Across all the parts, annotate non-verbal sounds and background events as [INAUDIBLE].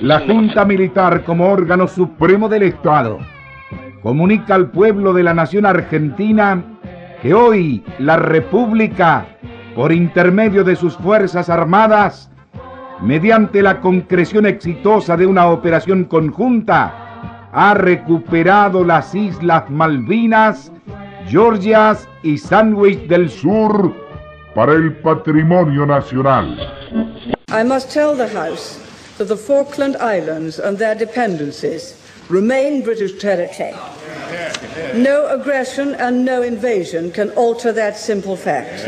La Junta Militar como órgano supremo del Estado comunica al pueblo de la nación argentina que hoy la República, por intermedio de sus Fuerzas Armadas, mediante la concreción exitosa de una operación conjunta, ha recuperado las Islas Malvinas, Georgias y Sandwich del Sur para el patrimonio nacional. That the Falkland Islands and their dependencies remain British territory. No aggression and no invasion can alter that simple fact.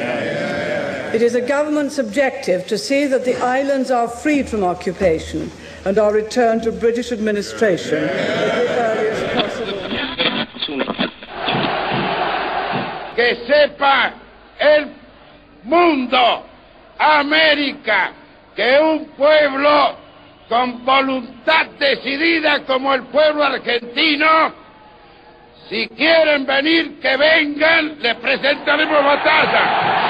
It is a government's objective to see that the islands are freed from occupation and are returned to British administration at the earliest possible. Mundo, América, que un pueblo con voluntad decidida como el pueblo argentino, si quieren venir, que vengan, les presentaremos batalla.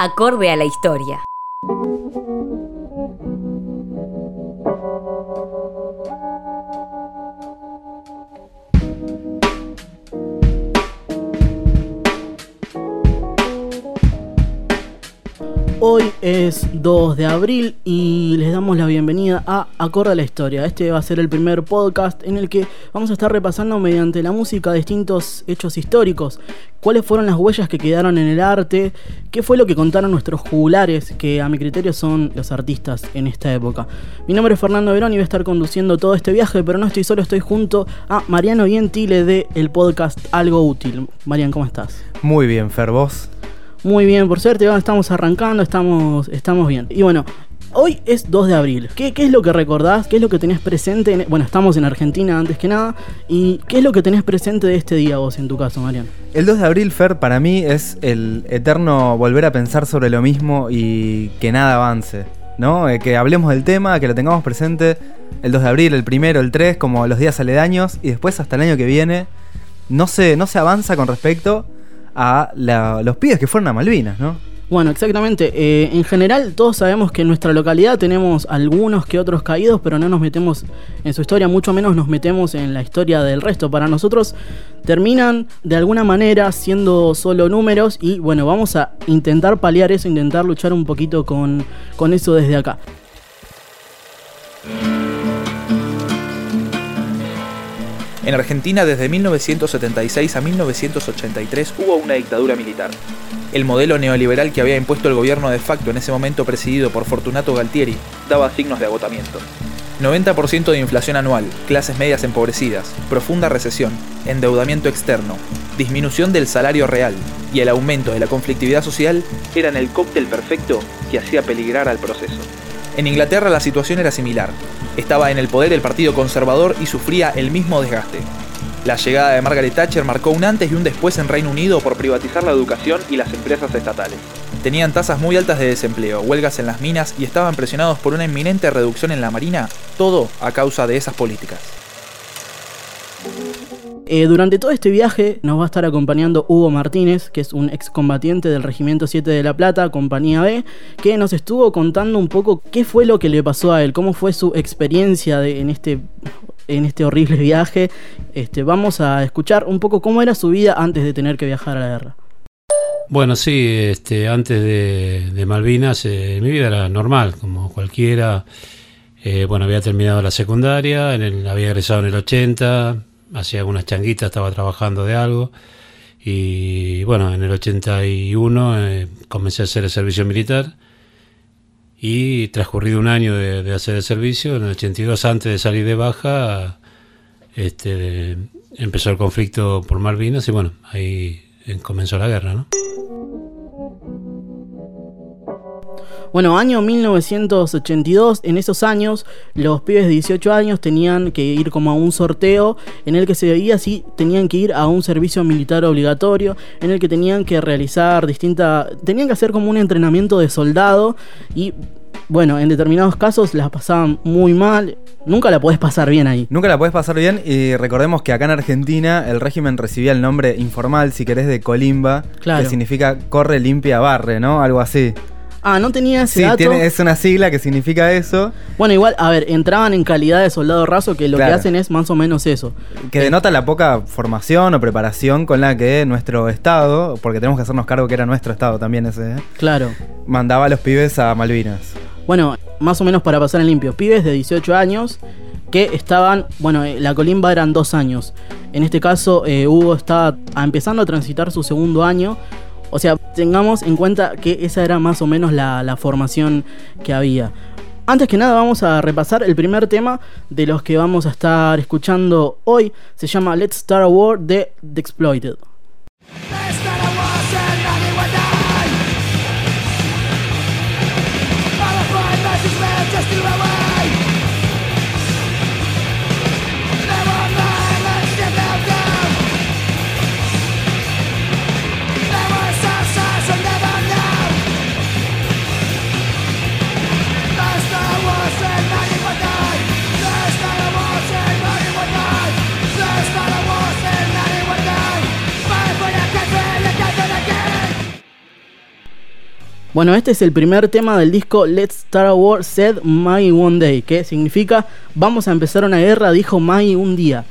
acorde a la historia. Hoy es 2 de abril y les damos la bienvenida a Acorde a la Historia. Este va a ser el primer podcast en el que vamos a estar repasando mediante la música distintos hechos históricos. Cuáles fueron las huellas que quedaron en el arte, qué fue lo que contaron nuestros jugulares, que a mi criterio son los artistas en esta época. Mi nombre es Fernando Verón y voy a estar conduciendo todo este viaje, pero no estoy solo, estoy junto a Mariano Vientile de el podcast Algo Útil. Marian, ¿cómo estás? Muy bien, Fer, ¿vos? Muy bien, por suerte, estamos arrancando, estamos, estamos bien. Y bueno, Hoy es 2 de abril. ¿Qué, es lo que recordás? ¿Qué es lo que tenés presente? bueno, estamos en Argentina antes que nada. ¿Y qué es lo que tenés presente de este día vos en tu caso, Marian? El 2 de abril, Fer, para mí es el eterno volver a pensar sobre lo mismo y que nada avance. ¿No? Eh, que hablemos del tema, que lo tengamos presente el 2 de abril, el primero, el 3, como los días aledaños, y después hasta el año que viene no se, no se avanza con respecto a los pibes que fueron a Malvinas, ¿no? Bueno, exactamente. Eh, en general, todos sabemos que en nuestra localidad tenemos algunos que otros caídos, pero no nos metemos en su historia, mucho menos nos metemos en la historia del resto. Para nosotros terminan de alguna manera siendo solo números y bueno, vamos a intentar paliar eso, intentar luchar un poquito con, con eso desde acá. En Argentina desde 1976 a 1983 hubo una dictadura militar. El modelo neoliberal que había impuesto el gobierno de facto en ese momento presidido por Fortunato Galtieri daba signos de agotamiento. 90% de inflación anual, clases medias empobrecidas, profunda recesión, endeudamiento externo, disminución del salario real y el aumento de la conflictividad social eran el cóctel perfecto que hacía peligrar al proceso. En Inglaterra la situación era similar. Estaba en el poder el Partido Conservador y sufría el mismo desgaste. La llegada de Margaret Thatcher marcó un antes y un después en Reino Unido por privatizar la educación y las empresas estatales. Tenían tasas muy altas de desempleo, huelgas en las minas y estaban presionados por una inminente reducción en la marina, todo a causa de esas políticas. Eh, durante todo este viaje nos va a estar acompañando Hugo Martínez, que es un excombatiente del Regimiento 7 de La Plata, Compañía B, que nos estuvo contando un poco qué fue lo que le pasó a él, cómo fue su experiencia en, este, en este horrible viaje. Este, vamos a escuchar un poco cómo era su vida antes de tener que viajar a la guerra. Bueno, sí, este, antes de, Malvinas eh, mi vida era normal, como cualquiera. Eh, bueno, había terminado la secundaria, había egresado en el 80, hacía algunas changuitas, estaba trabajando de algo. Y bueno, en el 81 eh, comencé a hacer el servicio militar. Y transcurrido un año de, hacer el servicio, en el 82, antes de salir de baja, este, empezó el conflicto por Malvinas y bueno, ahí comenzó la guerra, ¿no? Bueno, año 1982, en esos años, los pibes de 18 años tenían que ir como a un sorteo en el que se veía si tenían que ir a un servicio militar obligatorio, en el que tenían que realizar distintas. tenían que hacer como un entrenamiento de soldado y bueno, en determinados casos la pasaban muy mal. Nunca la podés pasar bien ahí. Nunca la podés pasar bien y recordemos que acá en Argentina el régimen recibía el nombre informal, si querés, de colimba, Claro. que significa corre, limpia, barre, ¿no? Algo así. Ah, no tenía ese Sí, dato. tiene- es una sigla que significa eso, Bueno, igual, a ver, entraban en calidad de soldado raso que lo Claro. que hacen es más o menos eso. que denota la poca formación o preparación con la que nuestro Estado, porque tenemos que hacernos cargo que era nuestro Estado también ese, ¿eh? Claro. mandaba a los pibes a Malvinas. Bueno, más o menos para pasar en limpio. Pibes de 18 años que estaban, bueno, eh, la colimba eran dos años. En este caso, eh, Hugo está a- empezando a transitar su segundo año. O sea, tengamos en cuenta que esa era más o menos la, la formación que había. Antes que nada vamos a repasar el primer tema de los que vamos a estar escuchando hoy. Se llama Let's Start a War de The Exploited. Bueno, este es el primer tema del disco Let's Start a War Said Maggie One Day, que significa Vamos a empezar una guerra, dijo Maggie un día.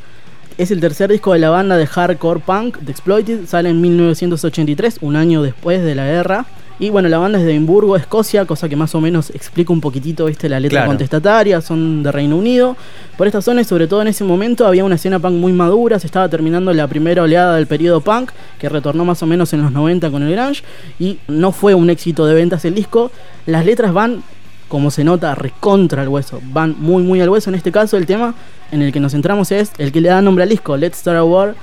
Es el tercer disco de la banda de hardcore punk The Exploited, sale en 1983, un año después de la guerra. Y bueno, la banda es de Edimburgo, Escocia, cosa que más o menos explica un poquitito, viste, la letra Claro. contestataria, son de Reino Unido. Por estas zonas, sobre todo en ese momento, había una escena punk muy madura, se estaba terminando la primera oleada del periodo punk, que retornó más o menos en los 90 con el grunge, y no fue un éxito de ventas el disco. Las letras van, como se nota, recontra al hueso, van muy muy al hueso. En este caso, el tema en el que nos centramos es el que le da nombre al disco, Let's Start a War.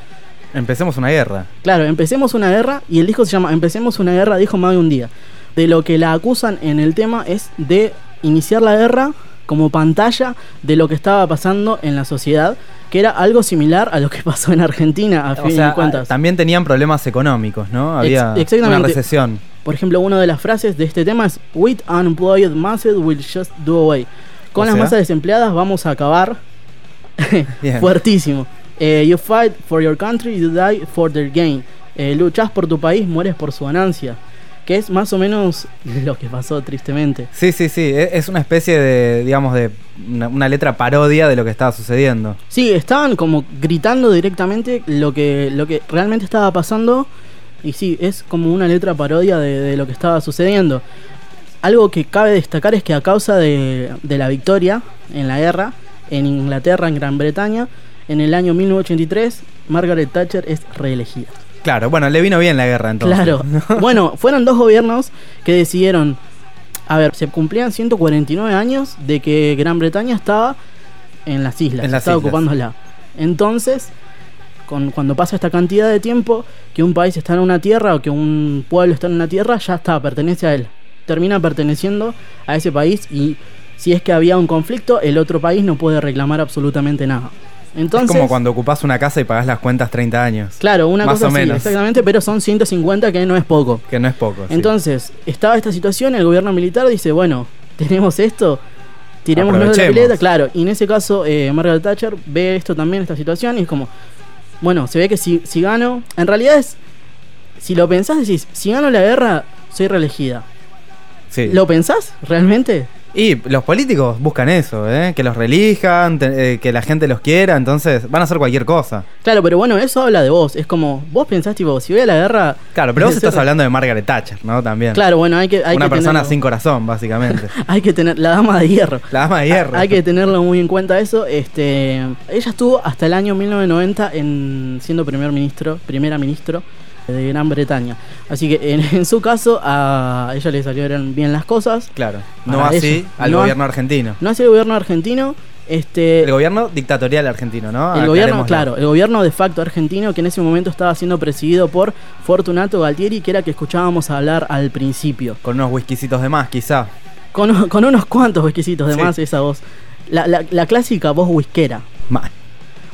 Empecemos una guerra. Claro, empecemos una guerra y el disco se llama Empecemos una guerra, dijo más de un día. De lo que la acusan en el tema es de iniciar la guerra como pantalla de lo que estaba pasando en la sociedad, que era algo similar a lo que [LAUGHS] pasó en Argentina, a O fin sea, de cuentas. también tenían problemas económicos, ¿no? Había Ex- una recesión. Por ejemplo, una de las frases de este tema es With unemployed masses will just do away. Con O las sea. masas desempleadas vamos a acabar [LAUGHS] [LAUGHS] fuertísimo. Eh, you fight for your country, you die for their gain. Eh, luchás por tu país, mueres por su ganancia. Que es más o menos [LAUGHS] lo que pasó tristemente. Sí, sí, sí. e- Es una especie de, digamos, de una, una letra parodia de lo que estaba sucediendo. Sí, estaban como gritando directamente lo que, lo que realmente estaba pasando. Y sí, es como una letra parodia de, de lo que estaba sucediendo. Algo que cabe destacar es que a causa de, de la victoria en la guerra, en Inglaterra, en Gran Bretaña, en el año 1983, Margaret Thatcher es reelegida. Claro, bueno, le vino bien la guerra entonces. Claro. [LAUGHS] bueno, fueron dos gobiernos que decidieron. A ver, se cumplían 149 años de que Gran Bretaña estaba en las islas, En las estaba islas. ocupándola. Entonces, con, cuando pasa esta cantidad de tiempo, que un país está en una tierra o que un pueblo está en una tierra, ya está, pertenece a él. Termina perteneciendo a ese país y si es que había un conflicto, el otro país no puede reclamar absolutamente nada. Entonces, es como cuando ocupás una casa y pagás las cuentas 30 años. Claro, una Más cosa o así, menos. exactamente, pero son 150 que no es poco. Que no es poco. sí. Entonces, estaba esta situación, el gobierno militar dice, bueno, tenemos esto, tiremos de la pileta, claro. Y en ese caso, eh, Margaret Thatcher ve esto también, esta situación, y es como, bueno, se ve que si, si gano, en realidad es, si lo pensás, decís, si gano la guerra, soy reelegida. Sí. ¿Lo pensás realmente? Y los políticos buscan eso, ¿eh? que los relijan, te- eh, que la gente los quiera, entonces van a hacer cualquier cosa. Claro, pero bueno, eso habla de vos. Es como, vos pensás, tipo, si voy a la guerra. Claro, pero vos ser- estás hablando de Margaret Thatcher, ¿no? También. Claro, bueno, hay que. Hay Una que persona tenerlo- sin corazón, básicamente. [LAUGHS] Hay que tener. La dama de hierro. La dama de hierro. Hay que tenerlo muy en cuenta eso. Este, ella estuvo hasta el año 1990 en, siendo primer ministro, primera ministro de Gran Bretaña. Así que en, en su caso a ella le salieron bien las cosas. Claro. No así ella. al No- gobierno argentino. No hace el gobierno argentino. Este, El gobierno dictatorial argentino, ¿no? el gobierno, claro, el gobierno de facto argentino que en ese momento estaba siendo presidido por Fortunato Galtieri, que era que escuchábamos hablar al principio. Con unos whiskycitos de más, quizá. Con, con unos cuantos exquisitos de Sí. más esa voz. La, la- la clásica voz whiskera. Mal.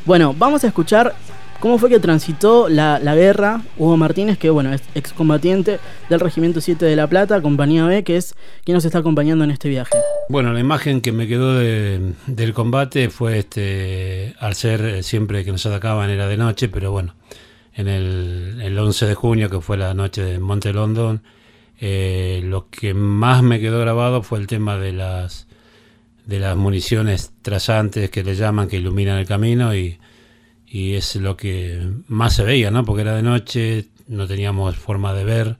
Bueno, vamos a escuchar cómo fue que transitó la, la guerra Hugo Martínez, que bueno, es excombatiente del Regimiento 7 de La Plata, compañía B, que es quien nos está acompañando en este viaje. Bueno, la imagen que me quedó de- del combate fue este, al ser eh, siempre que nos atacaban era de noche, pero bueno, en el, el 11 de junio, que fue la noche de Monte London, eh, lo que más me quedó grabado fue el tema de las de las municiones trazantes que le llaman, que iluminan el camino y, y es lo que más se veía, ¿no? Porque era de noche, no teníamos forma de ver,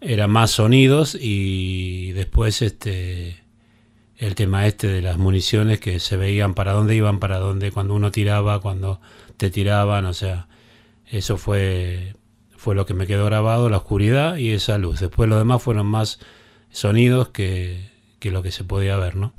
era más sonidos y después este el tema este de las municiones que se veían para dónde iban, para dónde, cuando uno tiraba, cuando te tiraban, o sea, eso fue, fue lo que me quedó grabado, la oscuridad y esa luz. Después lo demás fueron más sonidos que, que lo que se podía ver, ¿no?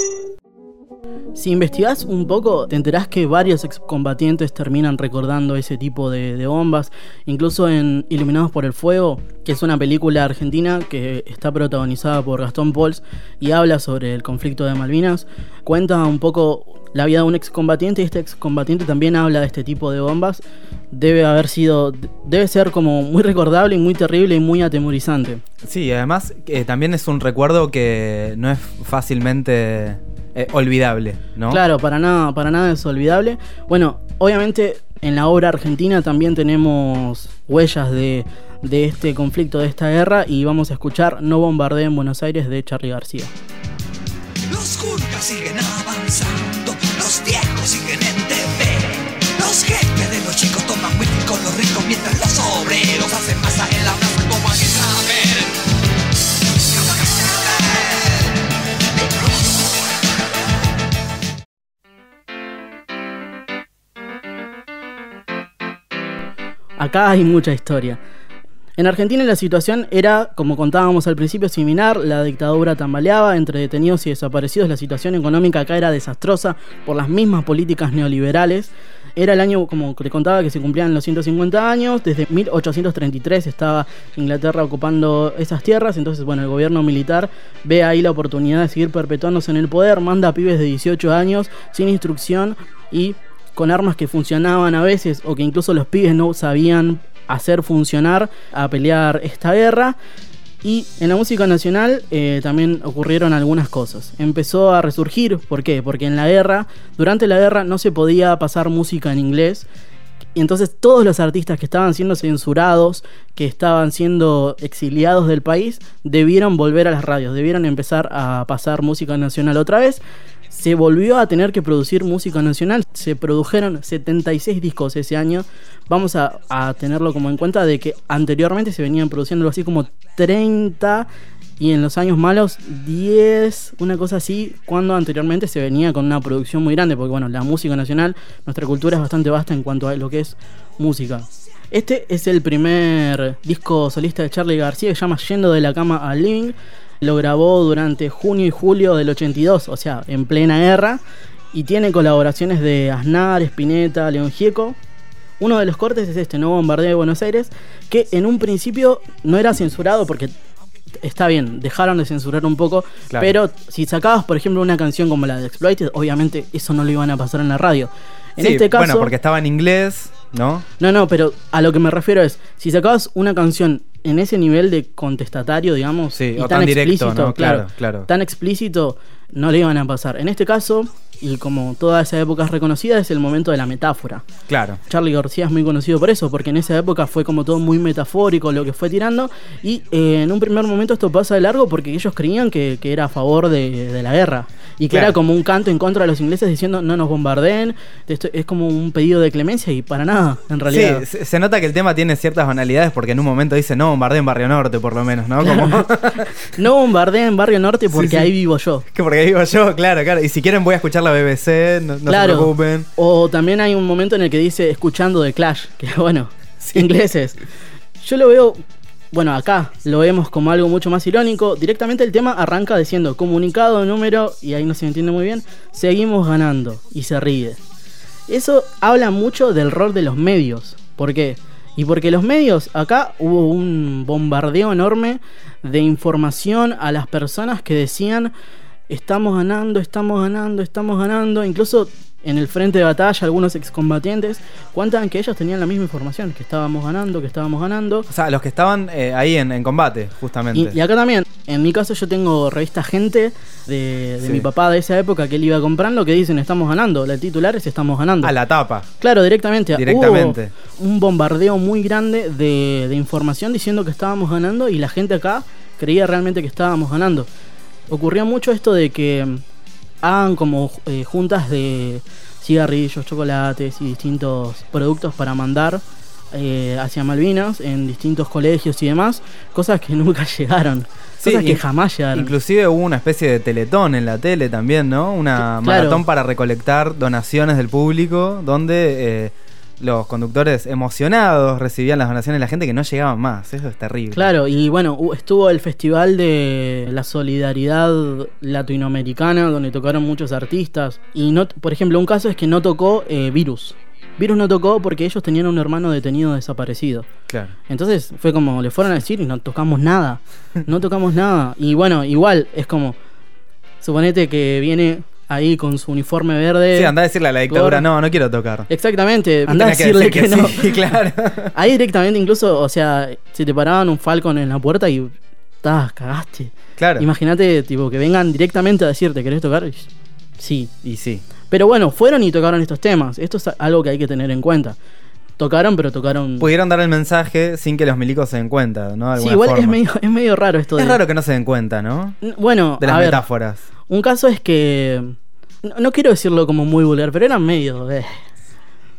Si investigás un poco, te enterás que varios excombatientes terminan recordando ese tipo de, bombas. Incluso en Iluminados por el Fuego, que es una película argentina que está protagonizada por Gastón Pauls y habla sobre el conflicto de Malvinas, cuenta un poco la vida de un excombatiente y este excombatiente también habla de este tipo de bombas. Debe haber sido, debe ser como muy recordable y muy terrible y muy atemorizante. Sí, además eh, también es un recuerdo que no es fácilmente eh, olvidable, ¿no? Claro, para nada, para nada es olvidable. Bueno, obviamente en la obra argentina también tenemos huellas de, de este conflicto, de esta guerra, y vamos a escuchar No bombardee en Buenos Aires de Charlie García. Los siguen avanzando, Acá hay mucha historia. En Argentina la situación era, como contábamos al principio, similar. La dictadura tambaleaba, entre detenidos y desaparecidos. La situación económica acá era desastrosa por las mismas políticas neoliberales. Era el año, como te contaba, que se cumplían los 150 años. Desde 1833 estaba Inglaterra ocupando esas tierras. Entonces, bueno, el gobierno militar ve ahí la oportunidad de seguir perpetuándose en el poder. Manda a pibes de 18 años sin instrucción y con armas que funcionaban a veces o que incluso los pibes no sabían hacer funcionar a pelear esta guerra. Y en la música nacional eh, también ocurrieron algunas cosas. Empezó a resurgir, ¿por qué? Porque en la guerra, durante la guerra no se podía pasar música en inglés. Y entonces todos los artistas que estaban siendo censurados, que estaban siendo exiliados del país, debieron volver a las radios, debieron empezar a pasar música nacional otra vez. Se volvió a tener que producir música nacional. Se produjeron 76 discos ese año. Vamos a, a tenerlo como en cuenta de que anteriormente se venían produciendo así como 30 y en los años malos 10, una cosa así, cuando anteriormente se venía con una producción muy grande, porque bueno, la música nacional, nuestra cultura es bastante vasta en cuanto a lo que es música. Este es el primer disco solista de Charlie García que se llama Yendo de la cama al living. Lo grabó durante junio y julio del 82, o sea, en plena guerra. Y tiene colaboraciones de Aznar, Spinetta, León Gieco. Uno de los cortes es este, No Bombardeo de Buenos Aires, que en un principio no era censurado porque está bien, dejaron de censurar un poco, Claro. pero si sacabas, por ejemplo, una canción como la de Exploited, obviamente eso no lo iban a pasar en la radio. En Sí, este caso, Bueno, porque estaba en inglés, ¿no? no, no, pero a lo que me refiero es, si sacabas una canción en ese nivel de contestatario, digamos, Sí, y o tan, tan directo, explícito, ¿no? claro, Claro, claro. tan explícito, no le iban a pasar. En este caso, y como toda esa época es reconocida, es el momento de la metáfora. Claro. Charlie García es muy conocido por eso, porque en esa época fue como todo muy metafórico lo que fue tirando. Y eh, en un primer momento esto pasa de largo porque ellos creían que, que era a favor de, de la guerra. Y que Claro. era como un canto en contra de los ingleses diciendo no nos bombardeen. Esto es como un pedido de clemencia y para nada, en realidad. Sí, se, nota que el tema tiene ciertas banalidades porque en un momento dice no bombardeen en Barrio Norte, por lo menos, ¿no? Como, [LAUGHS] No bombardeen Barrio Norte porque Sí, sí. ahí vivo yo. [LAUGHS] que porque ahí vivo yo, claro, claro. Y si quieren voy a escuchar la BBC, no, no claro. se preocupen. O también hay un momento en el que dice escuchando de Clash, que [LAUGHS] bueno, ingleses. Yo lo veo, bueno, acá lo vemos como algo mucho más irónico. Directamente el tema arranca diciendo comunicado, número, y ahí no se entiende muy bien, seguimos ganando, y se ríe. Eso habla mucho del rol de los medios. ¿Por qué? Y porque los medios, acá hubo un bombardeo enorme de información a las personas que decían estamos ganando, estamos ganando, estamos ganando. Incluso en el frente de batalla algunos excombatientes cuentan que ellos tenían la misma información, que estábamos ganando, que estábamos ganando. O sea, los que estaban eh, ahí en, en combate, justamente. Y, y acá también, en mi caso yo tengo revista Gente de, de Sí. mi papá de esa época que él iba comprando que dicen estamos ganando. El titular es estamos ganando. A la tapa. Claro, directamente. Directamente. Hubo un bombardeo muy grande de, de información diciendo que estábamos ganando y la gente acá creía realmente que estábamos ganando. Ocurrió mucho esto de que hagan como eh, juntas de cigarrillos, chocolates y distintos productos para mandar eh, hacia Malvinas en distintos colegios y demás, cosas que [LAUGHS] nunca llegaron, Sí, cosas que jamás llegaron. Inclusive hubo una especie de teletón en la tele también, ¿no? Una claro. maratón para recolectar donaciones del público, donde eh, los conductores emocionados recibían las donaciones de la gente que no llegaban más. Eso es terrible. Claro, y bueno, estuvo el Festival de la Solidaridad Latinoamericana, donde tocaron muchos artistas. Y no, por ejemplo, un caso es que no tocó eh, Virus. Virus no tocó porque ellos tenían un hermano detenido desaparecido. Claro. Entonces fue como, le fueron a decir y no tocamos nada. [LAUGHS] No tocamos nada. Y bueno, igual es como, suponete que viene ahí con su uniforme verde. Sí, anda a decirle a la dictadura, no, no quiero tocar. Exactamente, anda a decirle decir que, que no. sí, [LAUGHS] claro. Ahí directamente, incluso, o sea, si te paraban un Falcon en la puerta y. Cagaste. Claro. Imagínate, tipo, que vengan directamente a decirte, ¿querés tocar? Y- Sí. Y sí. Pero bueno, fueron y tocaron estos temas. Esto es algo que hay que tener en cuenta. Tocaron, pero tocaron. Pudieron dar el mensaje sin que los milicos se den cuenta, ¿no? De sí, igual es forma. medio, es medio raro esto de. Es raro que no se den cuenta, ¿no? Bueno, De las a ver, metáforas. un caso es que. No, no quiero decirlo como muy vulgar, pero eran medio. eh.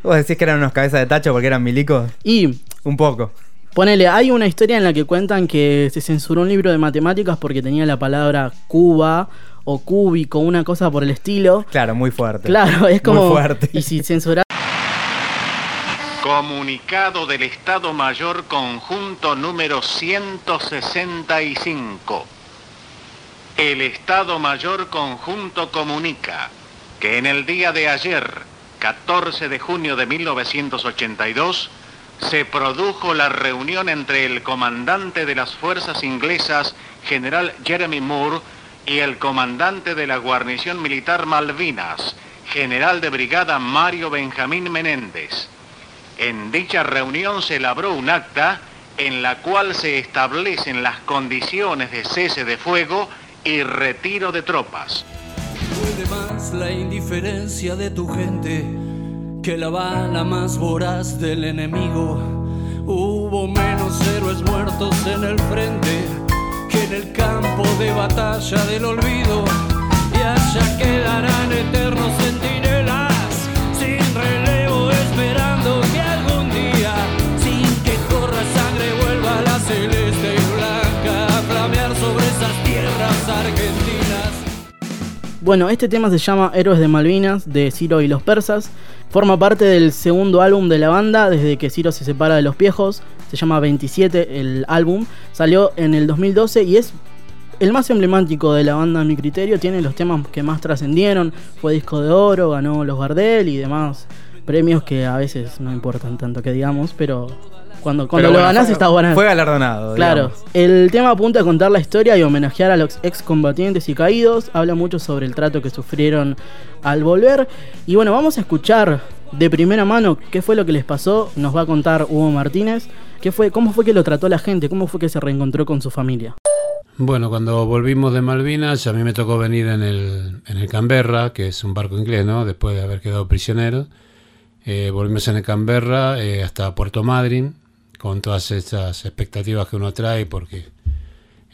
¿Vos decís que eran unos cabezas de tacho porque eran milicos? Y Un poco. Ponele, hay una historia en la que cuentan que se censuró un libro de matemáticas porque tenía la palabra cuba o cúbico, una cosa por el estilo. Claro, muy fuerte. Claro, es como. Muy fuerte. Y si censurás. Comunicado del Estado Mayor Conjunto número 165. El Estado Mayor Conjunto comunica que en el día de ayer, 14 de junio de 1982, se produjo la reunión entre el comandante de las fuerzas inglesas, general Jeremy Moore, y el comandante de la guarnición militar Malvinas, general de brigada Mario Benjamín Menéndez. En dicha reunión se elaboró un acta en la cual se establecen las condiciones de cese de fuego y retiro de tropas. Puede más la indiferencia de tu gente que la bala más voraz del enemigo. Hubo menos héroes muertos en el frente que en el campo de batalla del olvido. Y allá quedarán eternos Bueno, este tema se llama Héroes de Malvinas de Ciro y los Persas. Forma parte del segundo álbum de la banda desde que Ciro se separa de los viejos. Se llama 27 el álbum. Salió en el 2012 y es el más emblemático de la banda a mi criterio. Tiene los temas que más trascendieron. Fue disco de oro, ganó los Gardel y demás premios que a veces no importan tanto que digamos, pero cuando, cuando lo bueno, ganás fue- está bueno. Fue galardonado. Claro, digamos. el tema apunta a contar la historia y homenajear a los excombatientes y caídos. Habla mucho sobre el trato que sufrieron al volver. Y bueno, vamos a escuchar de primera mano qué fue lo que les pasó. Nos va a contar Hugo Martínez. ¿Qué fue, ¿Cómo fue que lo trató la gente? ¿Cómo fue que se reencontró con su familia? Bueno, cuando volvimos de Malvinas, a mí me tocó venir en el, en el Canberra, que es un barco inglés, ¿no? Después de haber quedado prisioneros. Eh, volvimos en el Canberra eh, hasta Puerto Madryn, con todas esas expectativas que uno trae, porque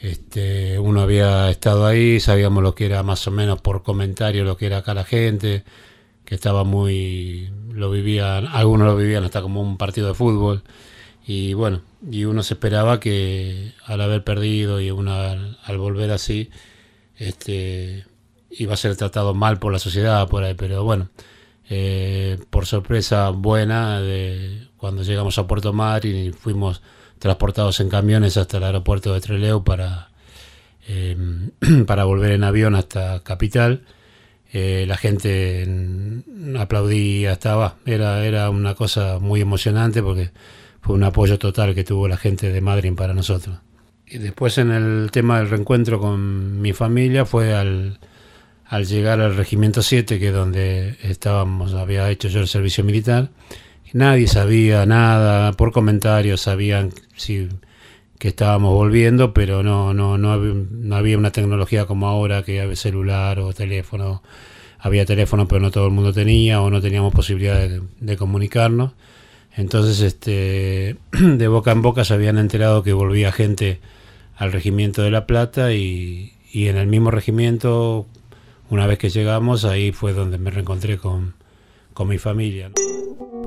este, uno había estado ahí, sabíamos lo que era más o menos por comentario, lo que era acá la gente, que estaba muy. lo vivían, algunos lo vivían hasta como un partido de fútbol. Y bueno, y uno se esperaba que al haber perdido y uno al, al volver así, este, iba a ser tratado mal por la sociedad, por ahí, pero bueno, eh, por sorpresa buena, cuando llegamos a Puerto Madryn y fuimos transportados en camiones hasta el aeropuerto de Trelew para, eh, [CLEARS THROAT] para volver en avión hasta Capital. Eh, la gente aplaudía, estaba, era, era una cosa muy emocionante porque fue un apoyo total que tuvo la gente de Madrid para nosotros. Y después en el tema del reencuentro con mi familia fue al, al llegar al Regimiento 7, que es donde estábamos, había hecho yo el servicio militar, nadie sabía nada, por comentarios sabían si, que estábamos volviendo, pero no, no, no, había, no había una tecnología como ahora, que había celular o teléfono. Había teléfono, pero no todo el mundo tenía, o no teníamos posibilidad de, de comunicarnos. Entonces, este, [CLEARS THROAT] de boca en boca se habían enterado que volvía gente al regimiento de La Plata y, y en el mismo regimiento, una vez que llegamos, ahí fue donde me reencontré con, con mi familia. ¿no?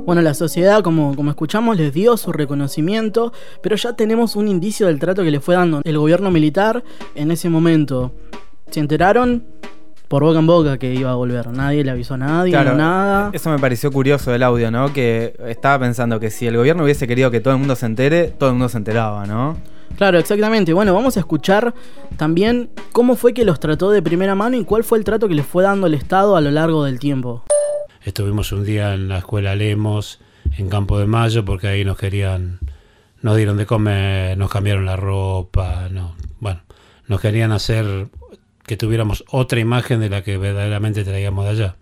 Bueno, la sociedad, como, como escuchamos, les dio su reconocimiento, pero ya tenemos un indicio del trato que le fue dando el gobierno militar en ese momento. ¿Se enteraron? Por boca en boca que iba a volver. Nadie le avisó a nadie, Claro, no nada. Eso me pareció curioso del audio, ¿no? Que estaba pensando que si el gobierno hubiese querido que todo el mundo se entere, todo el mundo se enteraba, ¿no? Claro, exactamente. Bueno, vamos a escuchar también cómo fue que los trató de primera mano y cuál fue el trato que les fue dando el Estado a lo largo del tiempo. Estuvimos un día en la escuela Lemos, en Campo de Mayo, porque ahí nos querían, nos dieron de comer, nos cambiaron la ropa, no, bueno, nos querían hacer que tuviéramos otra imagen de la que verdaderamente traíamos de allá.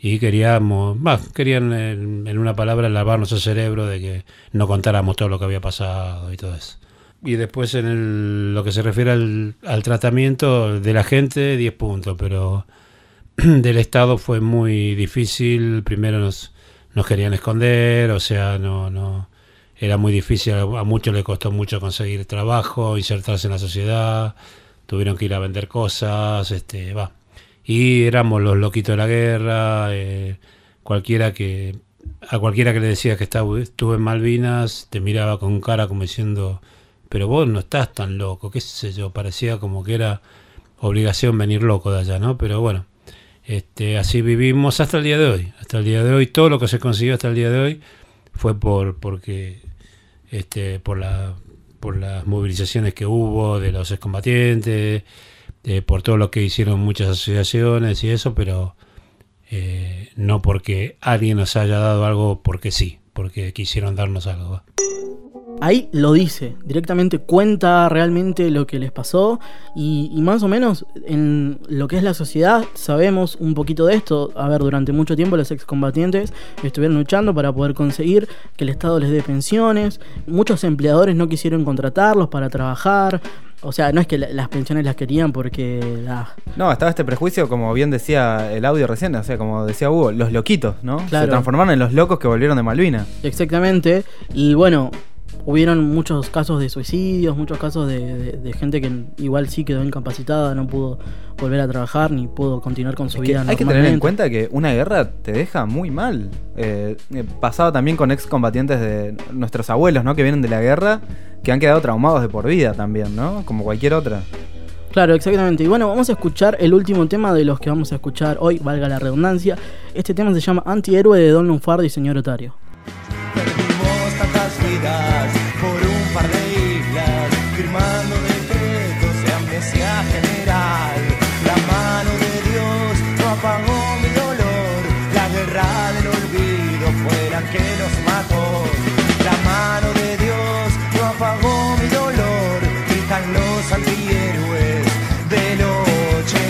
Y queríamos, bah, querían en, en una palabra lavarnos el cerebro de que no contáramos todo lo que había pasado y todo eso. Y después en el- lo que se refiere al, al tratamiento de la gente, 10 puntos, pero [CLEARS THROAT] del Estado fue muy difícil. Primero nos, nos querían esconder, o sea, no, no era muy difícil. A muchos les costó mucho conseguir trabajo, insertarse en la sociedad. Tuvieron que ir a vender cosas, este, va. Y éramos los loquitos de la guerra. eh, cualquiera que a cualquiera que le decía que estaba, estuve en Malvinas te miraba con cara como diciendo, pero vos no estás tan loco, qué sé yo. Parecía como que era obligación venir loco de allá, ¿no? Pero bueno. Este, así vivimos hasta el día de hoy. Hasta el día de hoy, todo lo que se consiguió hasta el día de hoy fue por porque este, por la por las movilizaciones que hubo de los excombatientes, eh, por todo lo que hicieron muchas asociaciones y eso, pero eh, no porque alguien nos haya dado algo porque sí, porque quisieron darnos algo. ¿va? Ahí lo dice, directamente cuenta realmente lo que les pasó y, y más o menos en lo que es la sociedad sabemos un poquito de esto. A ver, durante mucho tiempo los excombatientes estuvieron luchando para poder conseguir que el Estado les dé pensiones. Muchos empleadores no quisieron contratarlos para trabajar. O sea, no es que la- las pensiones las querían porque... ah, No, estaba este prejuicio, como bien decía el audio recién, o sea, como decía Hugo, los loquitos, ¿no? Claro. Se transformaron en los locos que volvieron de Malvinas. Exactamente. Y bueno, hubieron muchos casos de suicidios, muchos casos de, de- de gente que igual sí quedó incapacitada, no pudo volver a trabajar ni pudo continuar con su Es vida hay que tener en cuenta que una guerra te deja muy mal. Eh, eh, pasaba también con excombatientes de nuestros abuelos, ¿no? Que vienen de la guerra, que han quedado traumados de por vida también, ¿no? Como cualquier otra. Claro, exactamente. Y bueno, vamos a escuchar el último tema de los que vamos a escuchar hoy, valga la redundancia. Este tema se llama Antihéroe de Don Lunfardo y Señor Otario. Vidas por un par de islas, firmando decretos de amnesia general. La mano de Dios no apagó mi dolor, la guerra del olvido fue la que nos mató. La mano de Dios no apagó mi dolor, gritan los antihéroes del 82.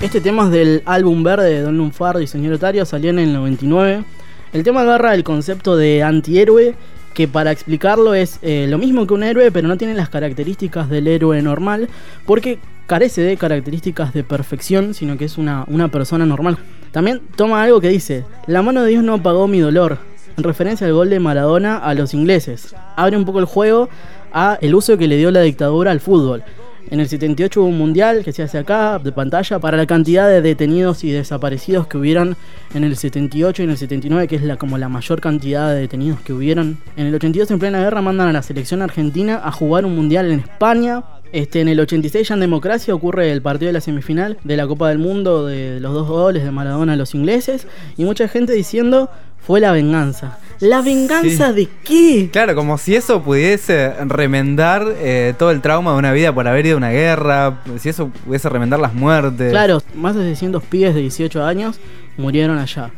Este tema es del álbum verde de Don Lunfardo y Señor Otario, salió en el 99. El tema agarra el concepto de antihéroe, que para explicarlo es eh, lo mismo que un héroe, pero no tiene las características del héroe normal, porque carece de características de perfección, sino que es una, una persona normal. También toma algo que dice, la mano de Dios no apagó mi dolor, en referencia al gol de Maradona a los ingleses. Abre un poco el juego a el uso que le dio la dictadura al fútbol. En el 78 hubo un mundial que se hace acá, de pantalla, para la cantidad de detenidos y desaparecidos que hubieron en el 78 y en el 79, que es la, como la mayor cantidad de detenidos que hubieron. En el 82, en plena guerra, mandan a la selección argentina a jugar un mundial en España. Este, en el 86 ya en democracia ocurre el partido de la semifinal de la Copa del Mundo de los dos goles de Maradona a los ingleses y mucha gente diciendo fue la venganza. ¿La venganza Sí. de qué? Claro, como si eso pudiese remendar eh, todo el trauma de una vida por haber ido a una guerra, si eso pudiese remendar las muertes. Claro, más de 600 pibes de 18 años murieron allá.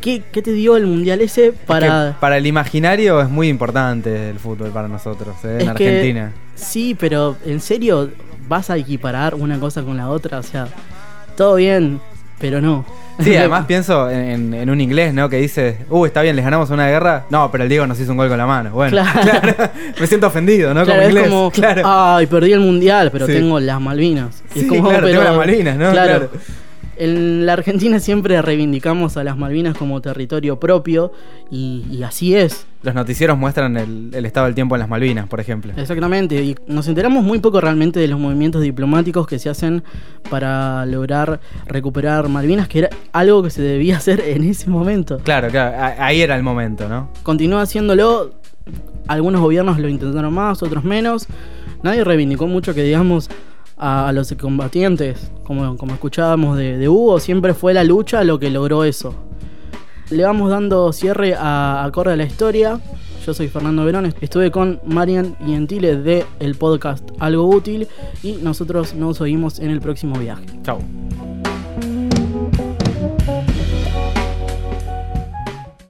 ¿Qué, qué te dio el mundial ese Es para.? que para el imaginario es muy importante el fútbol para nosotros, eh, en Argentina. Sí, pero en serio, vas a equiparar una cosa con la otra, o sea, todo bien, pero no. Sí, además pienso en, en un inglés, ¿no? Que dice, uh, está bien, les ganamos una guerra. No, pero el Diego nos hizo un gol con la mano. Bueno, Claro. [LAUGHS] claro, me siento ofendido, ¿no? Claro, como es inglés. como, claro. ay, perdí el mundial, pero Sí. tengo las Malvinas. Y Sí, es como, claro, pero- tengo las Malvinas, ¿no? Claro. En la Argentina siempre reivindicamos a las Malvinas como territorio propio y, y así es. Los noticieros muestran el, el estado del tiempo en las Malvinas, por ejemplo. Exactamente, y nos enteramos muy poco realmente de los movimientos diplomáticos que se hacen para lograr recuperar Malvinas, que era algo que se debía hacer [LAUGHS] en ese momento. Claro, claro, ahí era el momento, ¿no? Continúa haciéndolo, algunos gobiernos lo intentaron más, otros menos. Nadie reivindicó mucho que digamos a, los combatientes, como, como escuchábamos de, Hugo, siempre fue la lucha lo que logró eso. Le vamos dando cierre a Acorde a la Historia. Yo soy Fernando Verón, estuve con Marian y Gentile de el podcast Algo Útil y nosotros nos oímos en el próximo viaje. Chau.